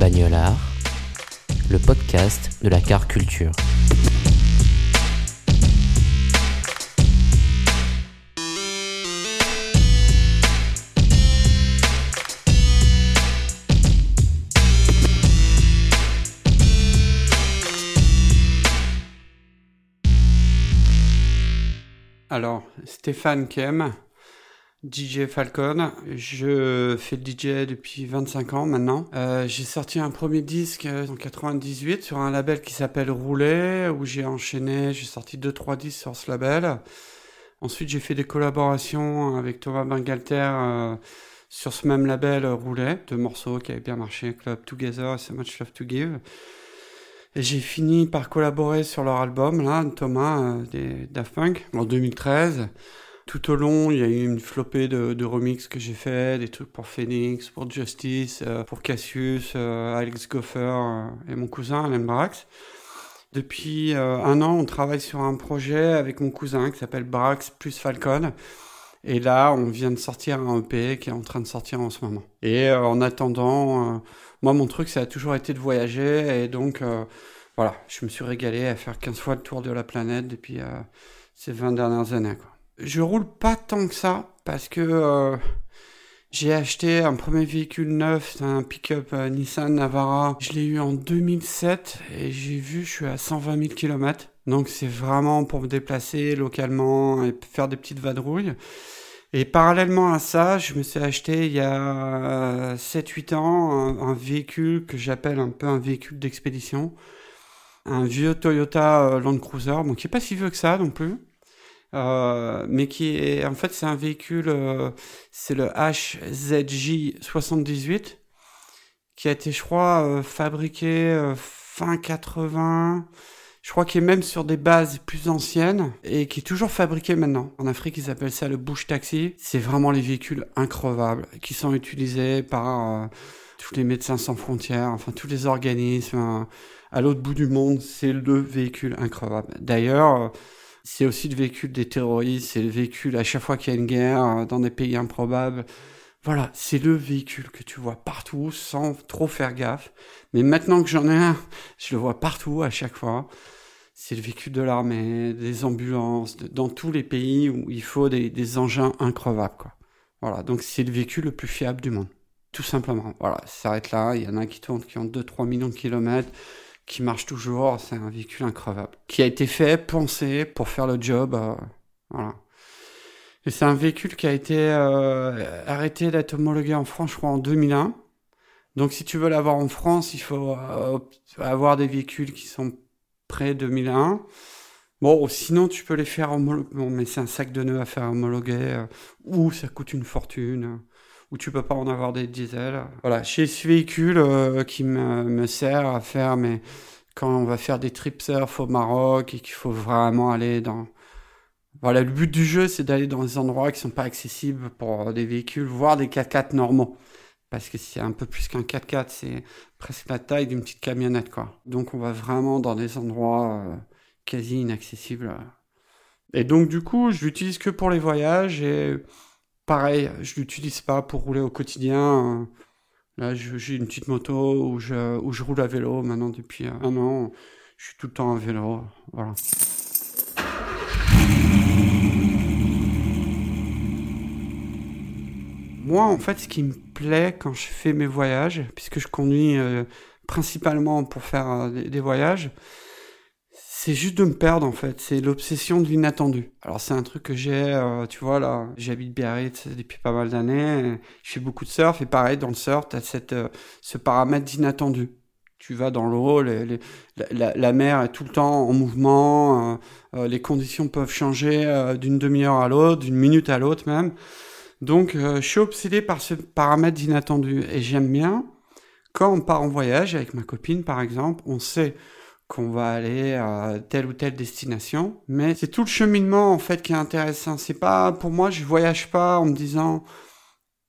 Bagnolard, le podcast de la car culture. Alors, Stéphane Kem, DJ Falcon. Je fais le DJ depuis 25 ans maintenant. Euh, j'ai sorti un premier disque euh, en 98 sur un label qui s'appelle Roulet, où j'ai enchaîné, j'ai sorti 2-3 disques sur ce label. Ensuite, j'ai fait des collaborations avec Thomas Bangalter euh, sur ce même label Roulet, deux morceaux qui avaient bien marché, Club Together et So Much Love to Give. Et j'ai fini par collaborer sur leur album, là, Thomas, euh, des Daft Punk, en 2013. Tout au long, il y a eu une flopée de, de remixes que j'ai fait, des trucs pour Phoenix, pour Justice, euh, pour Cassius, euh, Alex Goffer euh, et mon cousin, Alan Brax. Depuis euh, un an, on travaille sur un projet avec mon cousin qui s'appelle Brax plus Falcon. Et là, on vient de sortir un EP qui est en train de sortir en ce moment. Et euh, en attendant, euh, moi, mon truc, ça a toujours été de voyager. Et donc, voilà, je me suis régalé à faire 15 fois le tour de la planète depuis ces 20 dernières années. Quoi. Je roule pas tant que ça parce que euh, j'ai acheté un premier véhicule neuf, c'est un pick-up euh, Nissan Navara. Je l'ai eu en 2007 et j'ai vu, je suis à 120 000 km. Donc c'est vraiment pour me déplacer localement et faire des petites vadrouilles. Et parallèlement à ça, je me suis acheté il y a 7-8 ans un, un véhicule que j'appelle un peu un véhicule d'expédition. Un vieux Toyota euh, Land Cruiser, bon, qui est pas si vieux que ça non plus. Euh, mais qui est, en fait, c'est un véhicule, euh, c'est le HZJ 78, qui a été, je crois, euh, fabriqué euh, fin 80, je crois qu'il est même sur des bases plus anciennes et qui est toujours fabriqué maintenant. En Afrique, ils appellent ça le bush taxi. C'est vraiment les véhicules increvables qui sont utilisés par euh, tous les médecins sans frontières, enfin tous les organismes euh, à l'autre bout du monde. C'est le véhicule increvable. D'ailleurs, c'est aussi le véhicule des terroristes, c'est le véhicule à chaque fois qu'il y a une guerre euh, dans des pays improbables. Voilà, c'est le véhicule que tu vois partout sans trop faire gaffe. Mais maintenant que j'en ai un, je le vois partout à chaque fois. C'est le véhicule de l'armée, des ambulances, dans tous les pays où il faut des, engins increvables. Voilà, donc c'est le véhicule le plus fiable du monde. Tout simplement. Voilà, ça s'arrête là. Il y en a qui tournent, qui ont 2-3 millions de kilomètres, qui marchent toujours. C'est un véhicule increvable. Qui a été fait, pensé pour faire le job. euh, voilà. Et c'est un véhicule qui a été euh, arrêté d'être homologué en France, je crois, en 2001. Donc si tu veux l'avoir en France, il faut euh, avoir des véhicules qui sont près 2001. Bon, sinon tu peux les faire homologuer, bon, mais c'est un sac de nœuds à faire homologuer, ou ça coûte une fortune, ou tu peux pas en avoir des diesels. Voilà, j'ai ce véhicule euh, qui me, me sert à faire, mais quand on va faire des trips surf au Maroc et qu'il faut vraiment aller dans... Voilà, le but du jeu, c'est d'aller dans des endroits qui sont pas accessibles pour des véhicules, voire des 4x4 normaux. Parce que c'est un peu plus qu'un 4x4, c'est presque la taille d'une petite camionnette, quoi. Donc on va vraiment dans des endroits euh, quasi inaccessibles. Et donc du coup, je l'utilise que pour les voyages et pareil, je l'utilise pas pour rouler au quotidien. Là, je- j'ai une petite moto où je, où je roule à vélo maintenant depuis un an. Je suis tout le temps à vélo, voilà. Moi, en fait, ce qui me plaît quand je fais mes voyages, puisque je conduis euh, principalement pour faire euh, des voyages, c'est juste de me perdre en fait. C'est l'obsession de l'inattendu. Alors c'est un truc que j'ai, euh, tu vois là, j'habite Biarritz depuis pas mal d'années. Je fais beaucoup de surf et pareil dans le surf, t'as cette euh, ce paramètre d'inattendu. tu vas dans l'eau, la, mer est tout le temps en mouvement, euh, les conditions peuvent changer d'une demi-heure à l'autre, d'une minute à l'autre même. Donc je suis obsédé par ce paramètre d'inattendu et j'aime bien quand on part en voyage avec ma copine par exemple, on sait qu'on va aller à telle ou telle destination, mais c'est tout le cheminement en fait qui est intéressant. C'est pas pour moi, je voyage pas en me disant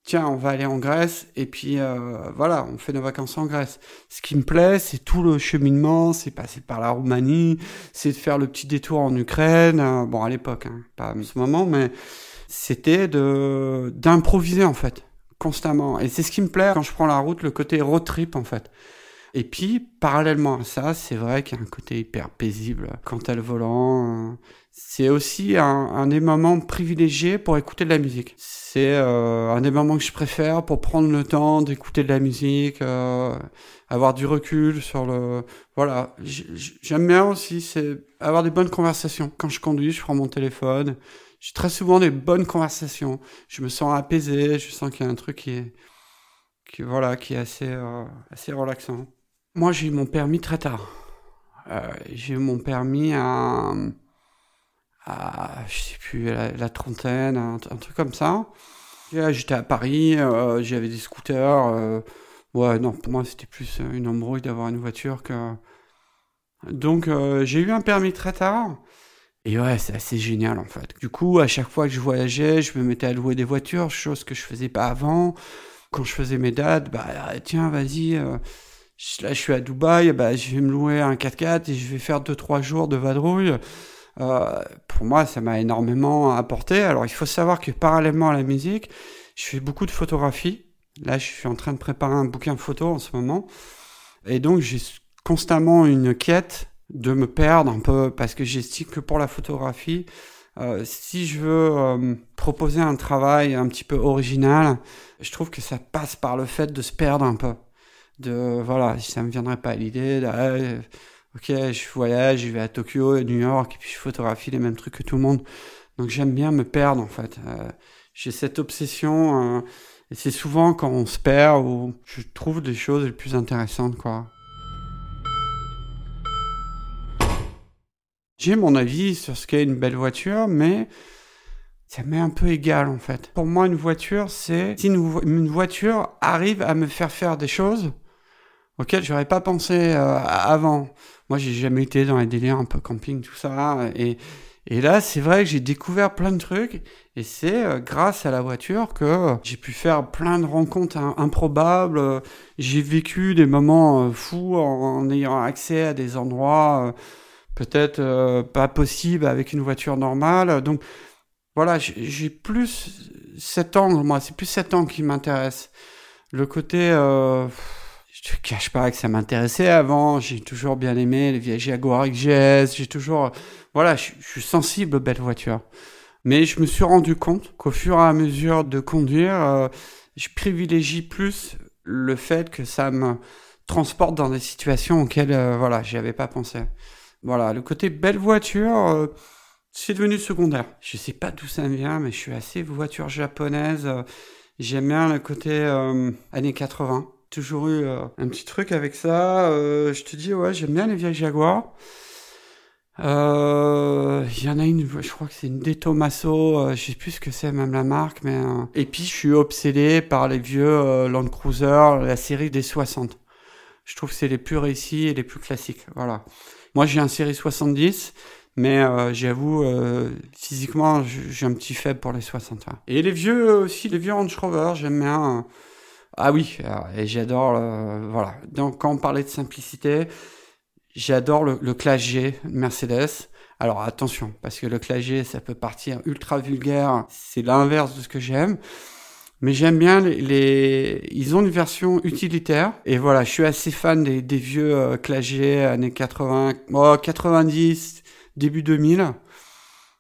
tiens, on va aller en Grèce et puis euh, voilà, on fait nos vacances en Grèce. Ce qui me plaît, c'est tout le cheminement, c'est passer par la Roumanie, c'est de faire le petit détour en Ukraine. Euh, bon, à l'époque, hein, pas en ce moment, mais c'était de d'improviser en fait constamment. Et c'est ce qui me plaît quand je prends la route, le côté road trip en fait. Et puis, parallèlement à ça, c'est vrai qu'il y a un côté hyper paisible quand t'as le volant. C'est aussi un, des moments privilégiés pour écouter de la musique. C'est euh, un des moments que je préfère pour prendre le temps d'écouter de la musique, euh, avoir du recul sur le... Voilà, j'aime bien aussi, c'est avoir des bonnes conversations. Quand je conduis, je prends mon téléphone. J'ai très souvent des bonnes conversations. Je me sens apaisé, je sens qu'il y a un truc qui est, qui, voilà, qui est assez, euh, assez relaxant. Moi, j'ai eu mon permis très tard. Euh, j'ai eu mon permis à, à je sais plus, la, trentaine, un, truc comme ça. J'étais à Paris, euh, j'avais des scooters. Euh, ouais, non, pour moi, c'était plus une embrouille d'avoir une voiture que. Donc, j'ai eu un permis très tard. Et ouais, c'est assez génial en fait. Du coup, à chaque fois que je voyageais, je me mettais à louer des voitures, chose que je faisais pas avant. Quand je faisais mes dates, bah tiens, vas-y, là je suis à Dubaï, bah, je vais me louer un 4x4 et je vais faire 2-3 jours de vadrouille. Euh, pour moi, ça m'a énormément apporté. Alors, il faut savoir que parallèlement à la musique, je fais beaucoup de photographie. Là, je suis en train de préparer un bouquin de photos en ce moment. Et donc, j'ai constamment une quête de me perdre un peu parce que j'estime que pour la photographie, euh, si je veux euh, proposer un travail un petit peu original, je trouve que ça passe par le fait de se perdre un peu de voilà, ça me viendrait pas l'idée, ah, ok, je voyage, je vais à Tokyo, à New York, et puis je photographie les mêmes trucs que tout le monde. Donc j'aime bien me perdre en fait. Euh, j'ai cette obsession, euh, et c'est souvent quand on se perd où je trouve des choses les plus intéressantes, quoi. J'ai mon avis sur ce qu'est une belle voiture, mais ça m'est un peu égal en fait. Pour moi, une voiture, c'est si une, voiture arrive à me faire faire des choses auquel j'aurais pas pensé euh, avant. Moi, j'ai jamais été dans les délires un peu camping, tout ça. Et, et là, c'est vrai que j'ai découvert plein de trucs. Et c'est euh, grâce à la voiture que j'ai pu faire plein de rencontres improbables. J'ai vécu des moments euh, fous en, ayant accès à des endroits peut-être pas possibles avec une voiture normale. Donc, voilà, j'ai plus cet angle, moi. C'est plus cet angle qui m'intéresse. Le côté je te cache pas que ça m'intéressait avant. J'ai toujours bien aimé les vieilles Jaguar XJS. J'ai toujours, voilà, je, suis sensible aux belles voitures. Mais je me suis rendu compte qu'au fur et à mesure de conduire, euh, je privilégie plus le fait que ça me transporte dans des situations auxquelles, euh, voilà, j'y avais pas pensé. Voilà, le côté belle voiture, euh, c'est devenu secondaire. Je sais pas d'où ça vient, mais je suis assez voiture japonaise. J'aime bien le côté années 80 toujours eu euh, un petit truc avec ça. Euh, je te dis, ouais, j'aime bien les vieilles Jaguars. Euh, il y en a une, je crois que c'est une Detomaso, je sais plus ce que c'est, même la marque, mais. Et puis, je suis obsédé par les vieux Land Cruiser, la série des 60. Je trouve que c'est les plus réussis et les plus classiques. Voilà. Moi, j'ai un série 70, mais j'avoue, physiquement, j'ai un petit faible pour les 60. Et les vieux aussi, les vieux Range Rover, j'aime bien. Ah oui, et j'adore, voilà. Donc quand on parlait de simplicité, j'adore le, le G Mercedes. Alors attention, parce que le Clash G, ça peut partir ultra vulgaire, c'est l'inverse de ce que j'aime. Mais j'aime bien les, Ils ont une version utilitaire. Et voilà, je suis assez fan des, vieux euh, Clash G années 80, oh, 90, début 2000.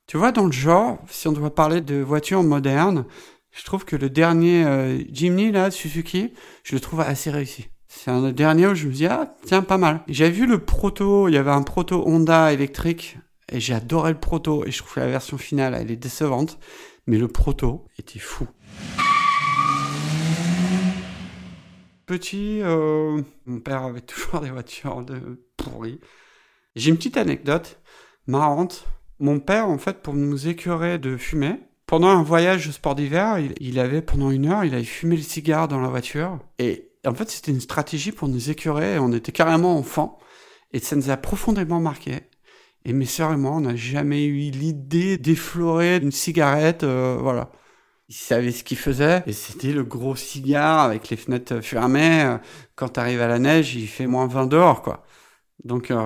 Tu vois, dans le genre, si on doit parler de voitures modernes, je trouve que le dernier euh, Jimny, là, Suzuki, je le trouve assez réussi. C'est un dernier où je me dis, ah, tiens, pas mal. J'avais vu le proto, il y avait un proto Honda électrique, et j'ai adoré le proto, et je trouve que la version finale, elle est décevante, mais le proto était fou. petit, euh, mon père avait toujours des voitures de pourries. J'ai une petite anecdote marrante. Mon père, en fait, pour nous écœurer de fumer, pendant un voyage de sport d'hiver, il, avait, pendant une heure, il avait fumé le cigare dans la voiture. Et en fait, c'était une stratégie pour nous écœurer. On était carrément enfants. Et ça nous a profondément marqué. Et mes sœurs et moi, on n'a jamais eu l'idée d'effleurer une cigarette, euh, voilà. Il savait ce qu'il faisait, et c'était le gros cigare avec les fenêtres fermées. Quand t'arrives à la neige, il fait moins 20 dehors, quoi. Donc euh,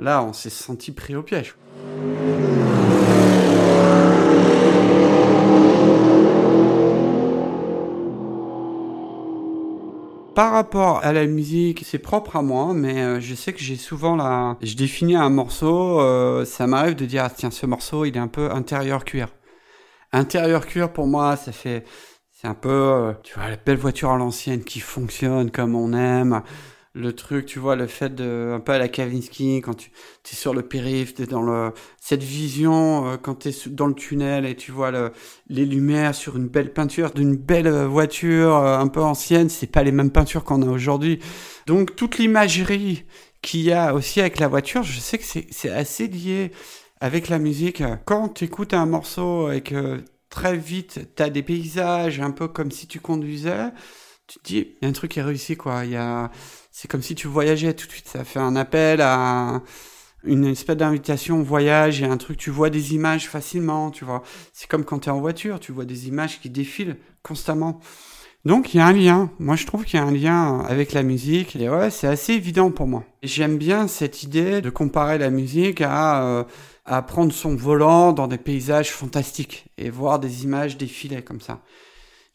là, on s'est senti pris au piège. Par rapport à la musique, c'est propre à moi, mais euh, je sais que j'ai souvent la... Je définis un morceau, euh, ça m'arrive de dire, ah, tiens, ce morceau, il est un peu intérieur cuir. Intérieur cuir, pour moi, ça fait... C'est un peu, euh, tu vois, la belle voiture à l'ancienne qui fonctionne comme on aime le truc, tu vois, le fait de, un peu à la Kavinsky, quand tu es sur le périph, tu dans le, cette vision, euh, quand tu es dans le tunnel et tu vois le, les lumières sur une belle peinture d'une belle euh, voiture euh, un peu ancienne, c'est pas les mêmes peintures qu'on a aujourd'hui. Donc, toute l'imagerie qu'il y a aussi avec la voiture, je sais que c'est assez lié avec la musique. Quand tu écoutes un morceau et que très vite, tu as des paysages un peu comme si tu conduisais, tu te dis, il y a un truc qui est réussi, quoi. Il y a, c'est comme si tu voyageais tout de suite. Ça fait un appel à une espèce d'invitation au voyage et un truc, tu vois des images facilement, tu vois. C'est comme quand tu es en voiture, tu vois des images qui défilent constamment. Donc il y a un lien. Moi je trouve qu'il y a un lien avec la musique et ouais, c'est assez évident pour moi. J'aime bien cette idée de comparer la musique à, euh, à prendre son volant dans des paysages fantastiques et voir des images défiler comme ça.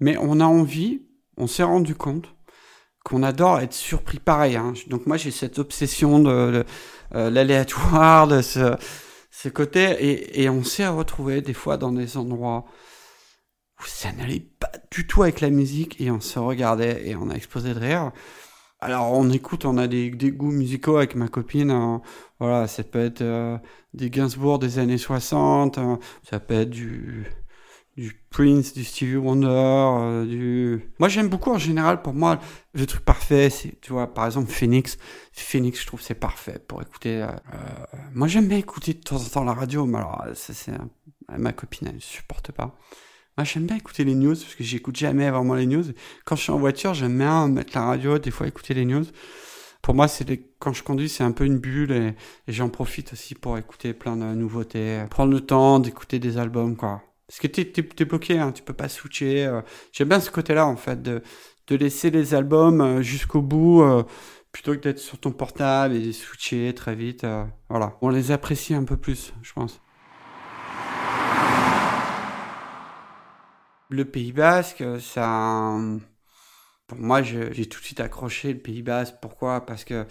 Mais on a envie, on s'est rendu compte qu'on adore être surpris pareil. Hein. Donc moi j'ai cette obsession de, euh, l'aléatoire, de ce, côté, et, et on s'est retrouvé des fois dans des endroits où ça n'allait pas du tout avec la musique, et on se regardait et on a explosé de rire. Alors on écoute, on a des, des goûts musicaux avec ma copine. Hein. Voilà, ça peut être euh, des Gainsbourg des années 60, hein. ça peut être du du Prince, du Stevie Wonder, euh, du... Moi, j'aime beaucoup, en général, pour moi, le truc parfait, c'est, tu vois, par exemple, Phoenix. Phoenix, je trouve, c'est parfait pour écouter... Euh, euh, moi, j'aime bien écouter de temps en temps la radio, mais alors, ça, c'est... Ma copine, elle ne supporte pas. Moi, j'aime bien écouter les news, parce que j'écoute jamais vraiment les news. Quand je suis en voiture, j'aime bien mettre la radio, des fois écouter les news. Pour moi, c'est quand je conduis, c'est un peu une bulle et j'en profite aussi pour écouter plein de nouveautés, prendre le temps d'écouter des albums, quoi. Parce que tu es, bloqué, hein, tu peux pas switcher. Euh. J'aime bien ce côté-là, en fait, de, de laisser les albums euh, jusqu'au bout, euh, plutôt que d'être sur ton portable et switcher très vite. voilà, on les apprécie un peu plus, je pense. Le Pays Basque, ça... Moi, j'ai tout de suite accroché le Pays Basque. Pourquoi? Parce que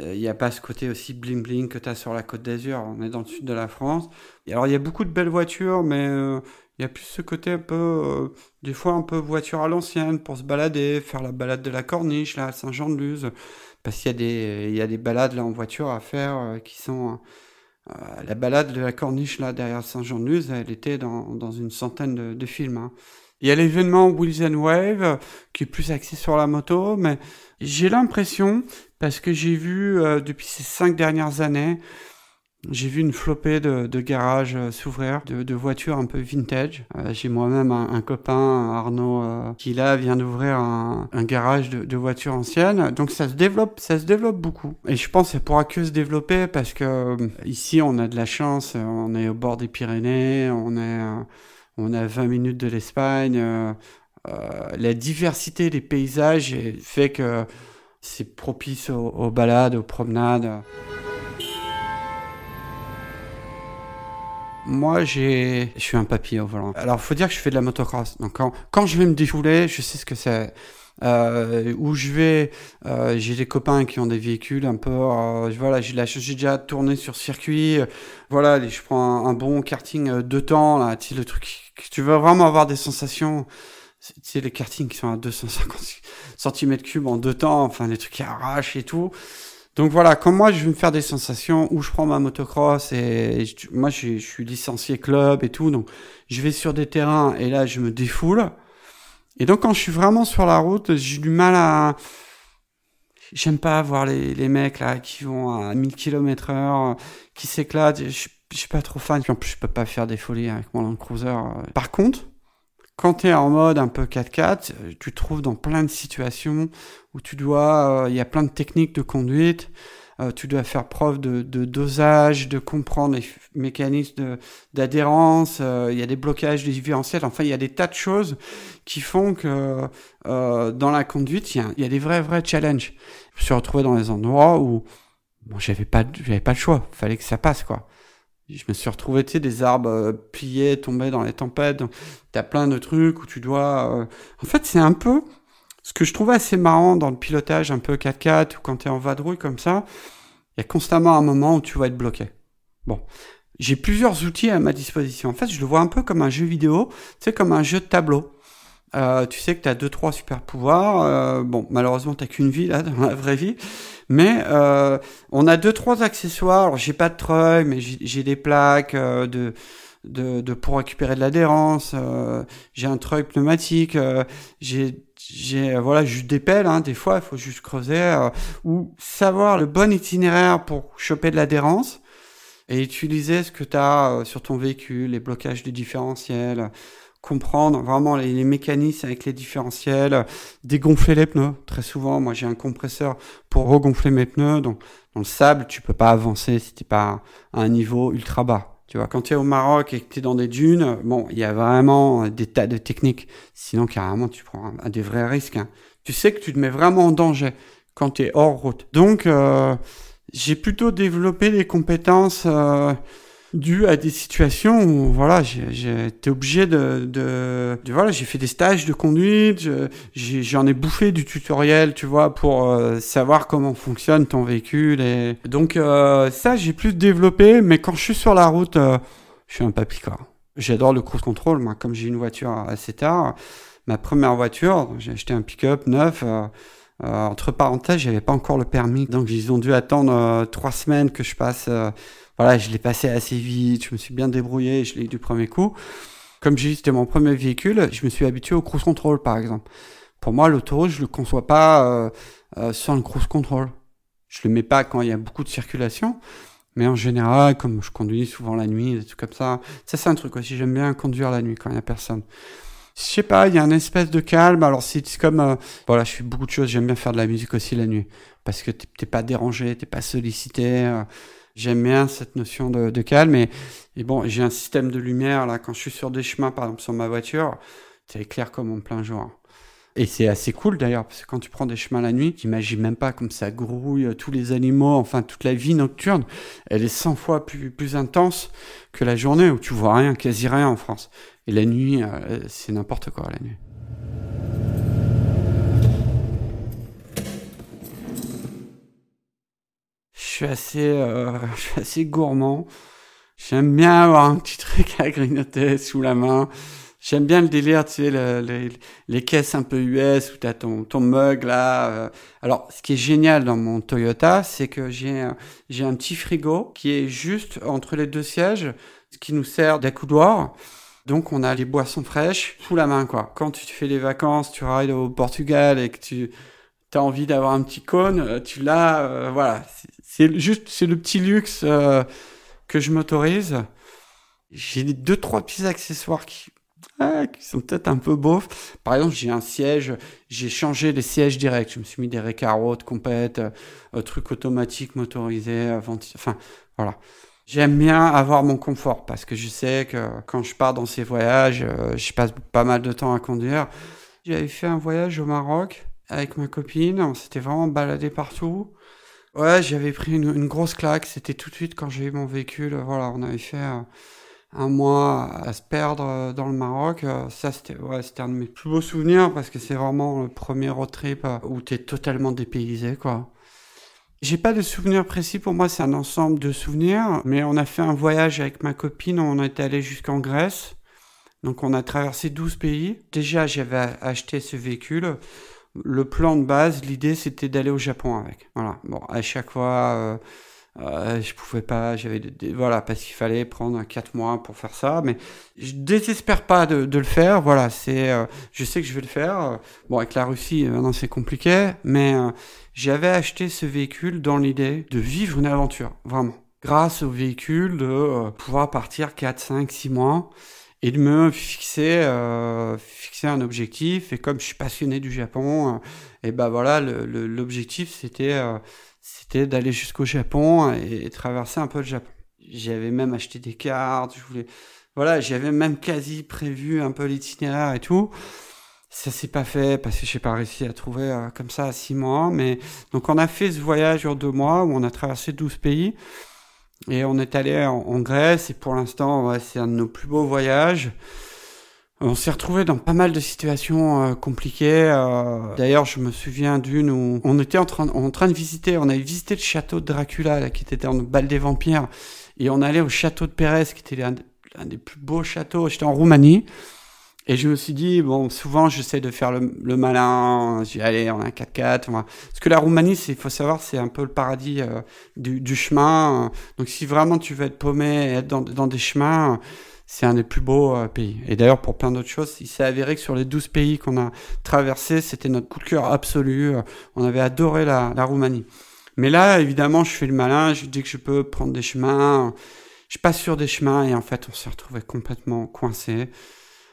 il euh, n'y a pas ce côté aussi bling bling que tu as sur la côte d'Azur. On est dans le sud de la France. Alors, il y a beaucoup de belles voitures, mais euh, il y a plus ce côté un peu, euh, des fois un peu voiture à l'ancienne pour se balader, faire la balade de la Corniche, là, à Saint-Jean-de-Luz. Parce qu'il y, a des, y a des balades là en voiture à faire qui sont. la balade de la Corniche là derrière Saint-Jean-de-Luz, elle était dans, dans une centaine de, films. Hein. Il y a l'événement Wheels and Wave qui est plus axé sur la moto, mais j'ai l'impression, parce que j'ai vu depuis ces cinq dernières années, j'ai vu une flopée de, de garages euh, s'ouvrir, de, de, voitures un peu vintage. Euh, j'ai moi-même un, copain, Arnaud, euh, qui là vient d'ouvrir un, un, garage de, de, voitures anciennes. Donc ça se développe, ça se développe beaucoup. Et je pense que ça pourra que se développer parce que ici on a de la chance, on est au bord des Pyrénées, on est, on a 20 minutes de l'Espagne. la diversité des paysages fait que c'est propice aux, balades, aux promenades. Moi, j'ai, je suis un papier au volant. Alors, faut dire que je fais de la motocross. Donc, quand, je vais me défouler, je sais ce que c'est. Euh, où je vais, euh, j'ai des copains qui ont des véhicules un peu, euh, voilà, j'ai j'ai déjà tourné sur circuit, voilà, je prends un, bon karting de temps là, le truc, tu veux vraiment avoir des sensations, tu sais, les kartings qui sont à 250 cm3 en deux temps, enfin, les trucs qui arrachent et tout. Donc voilà, quand moi je veux me faire des sensations, où je prends ma motocross et, moi je, suis licencié club et tout, donc je vais sur des terrains et là je me défoule. Et donc quand je suis vraiment sur la route, j'ai du mal à... J'aime pas voir les, les mecs là qui vont à 1000 km heure, qui s'éclatent. Je, je suis pas trop fan. Puis en plus je peux pas faire des folies avec mon Land Cruiser. Par contre, quand tu es en mode un peu 4x4, euh, tu te trouves dans plein de situations où tu dois, euh, il y a plein de techniques de conduite, euh, tu dois faire preuve de, dosage, de comprendre les mécanismes d'adhérence, il y a des blocages des différentiels, enfin il y a des tas de choses qui font que dans la conduite, il y, a, des vrais vrais challenges. Je me suis retrouvé dans des endroits où bon, j'avais pas, j'avais pas le choix, fallait que ça passe quoi je me suis retrouvé, tu sais, des arbres euh, pliés, tombés dans les tempêtes. T'as plein de trucs où tu dois... Euh, en fait, c'est un peu... Ce que je trouve assez marrant dans le pilotage un peu 4x4 ou quand t'es en vadrouille comme ça, il y a constamment un moment où tu vas être bloqué. Bon. J'ai plusieurs outils à ma disposition. En fait, je le vois un peu comme un jeu vidéo, tu sais, comme un jeu de tableau. Euh, tu sais que tu as deux trois super pouvoirs. Euh, bon, malheureusement, t'as qu'une vie là dans la vraie vie. Mais euh, on a deux trois accessoires. Alors, j'ai pas de treuil, mais j'ai des plaques euh, de, de, de, pour récupérer de l'adhérence. Euh, j'ai un treuil pneumatique. j'ai j'ai voilà juste des pelles. Hein, des fois, il faut juste creuser ou savoir le bon itinéraire pour choper de l'adhérence et utiliser ce que tu as sur ton véhicule, les blocages du différentiel comprendre vraiment les, mécanismes avec les différentiels, dégonfler les pneus. Très souvent, moi j'ai un compresseur pour regonfler mes pneus. Donc dans le sable, tu peux pas avancer si t'es pas à un niveau ultra bas. Tu vois, quand tu es au Maroc et que tu es dans des dunes, bon, il y a vraiment des tas de techniques. Sinon, carrément, tu prends un, des vrais risques. Hein. Tu sais que tu te mets vraiment en danger quand tu es hors route. Donc, euh, j'ai plutôt développé des compétences euh, dû à des situations où voilà été obligé de, de, voilà j'ai fait des stages de conduite j'en ai, bouffé du tutoriel tu vois pour euh, savoir comment fonctionne ton véhicule et donc euh, ça j'ai plus développé mais quand je suis sur la route euh, je suis un quoi. J'adore le cruise control moi comme j'ai une voiture assez tard ma première voiture j'ai acheté un pick-up neuf entre parenthèses j'avais pas encore le permis donc ils ont dû attendre trois semaines que je passe voilà, je l'ai passé assez vite, je me suis bien débrouillé, je l'ai eu du premier coup. Comme j'ai dit, c'était mon premier véhicule, je me suis habitué au cruise control, par exemple. Pour moi, l'autoroute, je le conçois pas euh, euh, sans le cruise control. Je le mets pas quand il y a beaucoup de circulation, mais en général, comme je conduis souvent la nuit, des trucs comme ça, ça c'est un truc aussi. J'aime bien conduire la nuit quand il y a personne. Je sais pas, il y a un espèce de calme. Alors c'est comme, euh, voilà, je fais beaucoup de choses. J'aime bien faire de la musique aussi la nuit parce que t'es pas dérangé, t'es pas sollicité. Euh, J'aime bien cette notion de, calme. Et, bon, j'ai un système de lumière là quand je suis sur des chemins, par exemple sur ma voiture, c'est clair comme en plein jour. Et c'est assez cool d'ailleurs, parce que quand tu prends des chemins la nuit, t'imagines même pas comme ça grouille, euh, tous les animaux, enfin toute la vie nocturne, elle est 100 fois plus, plus intense que la journée où tu vois rien, quasi rien en France. Et la nuit, euh, c'est n'importe quoi la nuit. suis assez, euh, je suis assez gourmand. J'aime bien avoir un petit truc à grignoter sous la main. J'aime bien le délire, tu sais, les, les, caisses un peu US où t'as ton, ton mug là. Euh. Alors, ce qui est génial dans mon Toyota, c'est que j'ai j'ai un petit frigo qui est juste entre les deux sièges, ce qui nous sert d'accoudoir. Donc on a les boissons fraîches sous la main, quoi. Quand tu fais les vacances, tu rides au Portugal et que tu as envie d'avoir un petit cône, euh, tu l'as, euh, voilà. C'est juste, c'est le petit luxe euh, que je m'autorise. J'ai deux, trois petits accessoires qui, ah, qui sont peut-être un peu beaufs. Par exemple, j'ai un siège, j'ai changé les sièges directs. Je me suis mis des Recaro de compète, euh, truc automatique, motorisé, enfin, voilà. J'aime bien avoir mon confort parce que je sais que quand je pars dans ces voyages, euh, je passe pas mal de temps à conduire. J'avais fait un voyage au Maroc avec ma copine, on s'était vraiment baladé partout. Ouais, j'avais pris une, grosse claque, c'était tout de suite quand j'ai eu mon véhicule. Voilà, on avait fait euh, un mois à se perdre euh, dans le Maroc. Ça, c'était ouais, un de mes plus beaux souvenirs parce que c'est vraiment le premier road trip où t'es totalement dépaysé, quoi. J'ai pas de souvenirs précis, pour moi c'est un ensemble de souvenirs, mais on a fait un voyage avec ma copine, on est allé jusqu'en Grèce, donc on a traversé 12 pays. Déjà j'avais acheté ce véhicule, le plan de base, l'idée c'était d'aller au Japon avec. Voilà, bon à chaque fois... Euh, euh, je pouvais pas, j'avais voilà parce qu'il fallait prendre quatre mois pour faire ça, mais je désespère pas de, de le faire. Voilà, c'est, euh, je sais que je vais le faire. Bon, avec la Russie, euh, maintenant c'est compliqué, mais j'avais acheté ce véhicule dans l'idée de vivre une aventure, vraiment. Grâce au véhicule, de pouvoir partir 4, 5, 6 mois et de me fixer, fixer un objectif. Et comme je suis passionné du Japon, et ben voilà, l'objectif c'était c'était d'aller jusqu'au Japon et, traverser un peu le Japon. J'avais même acheté des cartes, je voulais, voilà, j'avais même quasi prévu un peu l'itinéraire et tout. Ça s'est pas fait parce que j'ai pas réussi à trouver euh, comme ça à six mois, mais donc on a fait ce voyage en deux mois où on a traversé 12 pays et on est allé en, Grèce et pour l'instant c'est un de nos plus beaux voyages. On s'est retrouvé dans pas mal de situations euh, compliquées. Euh. D'ailleurs, je me souviens d'une où on était en train, en train de visiter, on avait visité le château de Dracula, là, qui était dans le bal des vampires, et on allait au château de Pérez, qui était l'un des plus beaux châteaux. J'étais en Roumanie. Et je me suis dit, bon, souvent, j'essaie de faire le, le malin. J'ai allez, on a un 4x4. Parce que la Roumanie, il faut savoir, c'est un peu le paradis euh, du, du, chemin. Donc, si vraiment tu veux être paumé et être dans, dans des chemins, c'est un des plus beaux euh, pays. Et d'ailleurs, pour plein d'autres choses, il s'est avéré que sur les 12 pays qu'on a traversés, c'était notre coup de cœur absolu. On avait adoré la, la Roumanie. Mais là, évidemment, je fais le malin, je dis que je peux prendre des chemins. Je passe sur des chemins et en fait, on s'est retrouvé complètement coincé.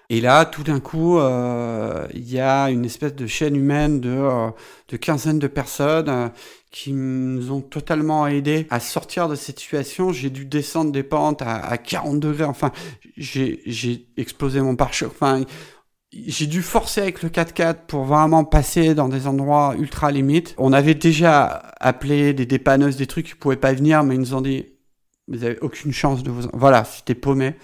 Et là, tout d'un coup, euh, il y a une espèce de chaîne humaine de, euh, de quinzaine de personnes euh, qui nous ont totalement aidés à sortir de cette situation. J'ai dû descendre des pentes à, à 40 degrés. Enfin, j'ai explosé mon pare-choc. Enfin, j'ai dû forcer avec le 4x4 pour vraiment passer dans des endroits ultra limites. On avait déjà appelé des dépanneuses, des trucs qui pouvaient pas venir, mais ils nous ont dit, vous avez aucune chance de vous... Voilà, c'était paumé.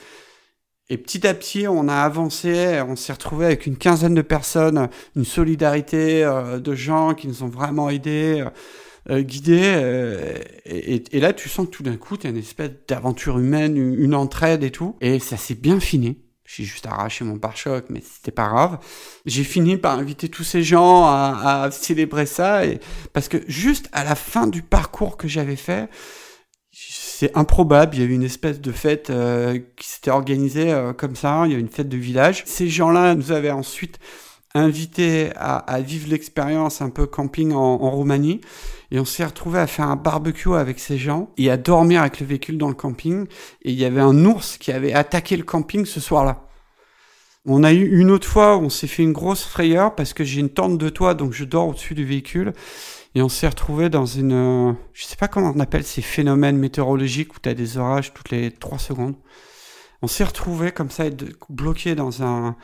Et petit à petit, on a avancé, on s'est retrouvé avec une quinzaine de personnes, une solidarité euh, de gens qui nous ont vraiment aidés, euh, euh guidés. Et, là, tu sens que tout d'un coup, tu as une espèce d'aventure humaine, une, entraide et tout. Et ça s'est bien fini. J'ai juste arraché mon pare-choc, mais c'était pas grave. J'ai fini par inviter tous ces gens à, à célébrer ça, et, parce que juste à la fin du parcours que j'avais fait, c'est improbable. Il y a eu une espèce de fête euh, qui s'était organisée euh, comme ça. Il y a eu une fête de village. Ces gens-là nous avaient ensuite invités à, vivre l'expérience un peu camping en, Roumanie. Et on s'est retrouvé à faire un barbecue avec ces gens et à dormir avec le véhicule dans le camping. Et il y avait un ours qui avait attaqué le camping ce soir-là. On a eu une autre fois où on s'est fait une grosse frayeur parce que j'ai une tente de toit, donc je dors au-dessus du véhicule. Et on s'est retrouvé dans une, euh, je sais pas comment on appelle ces phénomènes météorologiques où tu as des orages toutes les trois secondes. On s'est retrouvé comme ça, bloqué dans un,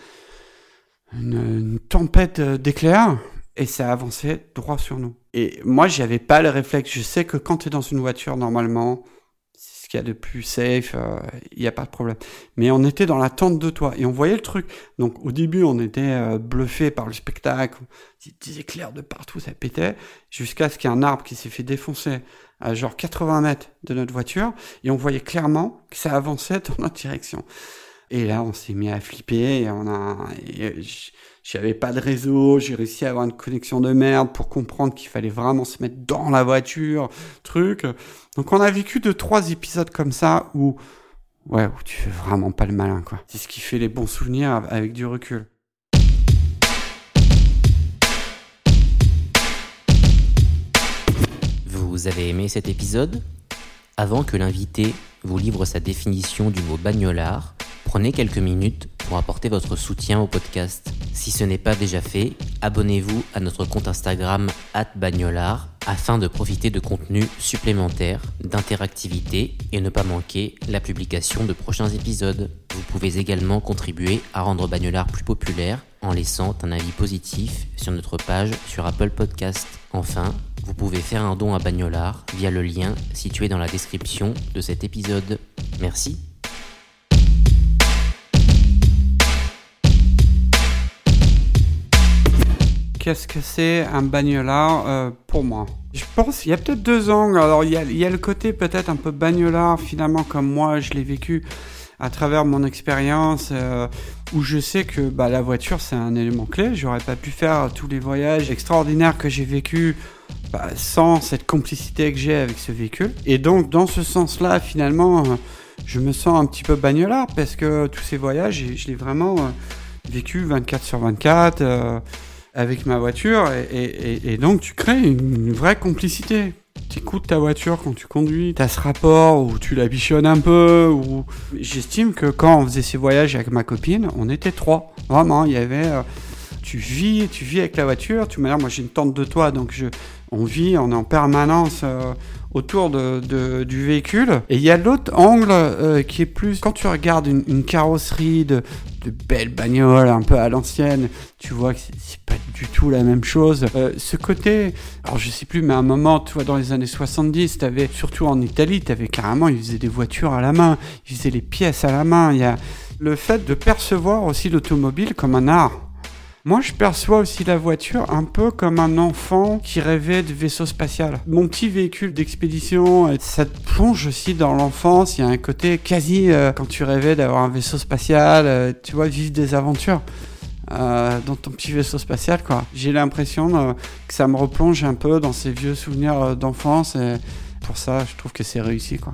une, tempête d'éclairs et ça a avancé droit sur nous. Et moi, j'avais pas le réflexe. Je sais que quand tu es dans une voiture, normalement, qu'il y a de plus safe, euh, il n'y a pas de problème. Mais on était dans la tente de toit et on voyait le truc. Donc au début, on était euh, bluffé par le spectacle, des éclairs de partout, ça pétait, jusqu'à ce qu'il y ait un arbre qui s'est fait défoncer à genre 80 mètres de notre voiture et on voyait clairement que ça avançait dans notre direction. Et là, on s'est mis à flipper et on a, j'avais pas de réseau, j'ai réussi à avoir une connexion de merde pour comprendre qu'il fallait vraiment se mettre dans la voiture, truc. Donc on a vécu deux, trois épisodes comme ça où ouais, où tu fais vraiment pas le malin, quoi. C'est ce qui fait les bons souvenirs avec du recul. Vous avez aimé cet épisode? Avant que l'invité vous livre sa définition du mot bagnolard, prenez quelques minutes pour apporter votre soutien au podcast. Si ce n'est pas déjà fait, abonnez-vous à notre compte Instagram @bagnolard afin de profiter de contenus supplémentaires, d'interactivité et ne pas manquer la publication de prochains épisodes. Vous pouvez également contribuer à rendre Bagnolard plus populaire en laissant un avis positif sur notre page sur Apple Podcast. Enfin, vous pouvez faire un don à Bagnolard via le lien situé dans la description de cet épisode. Merci. Qu'est-ce que c'est un bagnolard euh, pour moi Je pense qu'il y a peut-être deux angles. Alors il y a, le côté peut-être un peu bagnolard finalement comme moi je l'ai vécu à travers mon expérience euh, où je sais que bah, la voiture c'est un élément clé. J'aurais pas pu faire tous les voyages extraordinaires que j'ai vécu bah, sans cette complicité que j'ai avec ce véhicule. Et donc dans ce sens-là, finalement, euh, je me sens un petit peu bagnolard parce que tous ces voyages, je l'ai vraiment euh, vécu 24 sur 24 euh, avec ma voiture et, donc tu crées une, vraie complicité. Tu écoutes ta voiture quand tu conduis, tu as ce rapport où tu la bichonnes un peu. Ou... J'estime que quand on faisait ces voyages avec ma copine, on était trois. Vraiment, il y avait. tu vis, tu vis avec la voiture. Tu moi j'ai une tente de toit, donc on vit, on est en permanence euh, autour du véhicule. Et il y a l'autre angle euh, qui est plus quand tu regardes une, carrosserie de, de belles bagnoles un peu à l'ancienne, tu vois que c'est pas du tout la même chose. Euh, ce côté, alors je sais plus, mais à un moment, tu vois, dans les années 70, avais, surtout en Italie, tu avais carrément, ils faisaient des voitures à la main, ils faisaient les pièces à la main. Il y a le fait de percevoir aussi l'automobile comme un art. Moi, je perçois aussi la voiture un peu comme un enfant qui rêvait de vaisseau spatial. Mon petit véhicule d'expédition, euh, ça te plonge aussi dans l'enfance. Il y a un côté quasi euh, quand tu rêvais d'avoir un vaisseau spatial, euh, tu vois, vivre des aventures. dans ton petit vaisseau spatial quoi. J'ai l'impression que ça me replonge un peu dans ces vieux souvenirs d'enfance et pour ça je trouve que c'est réussi quoi.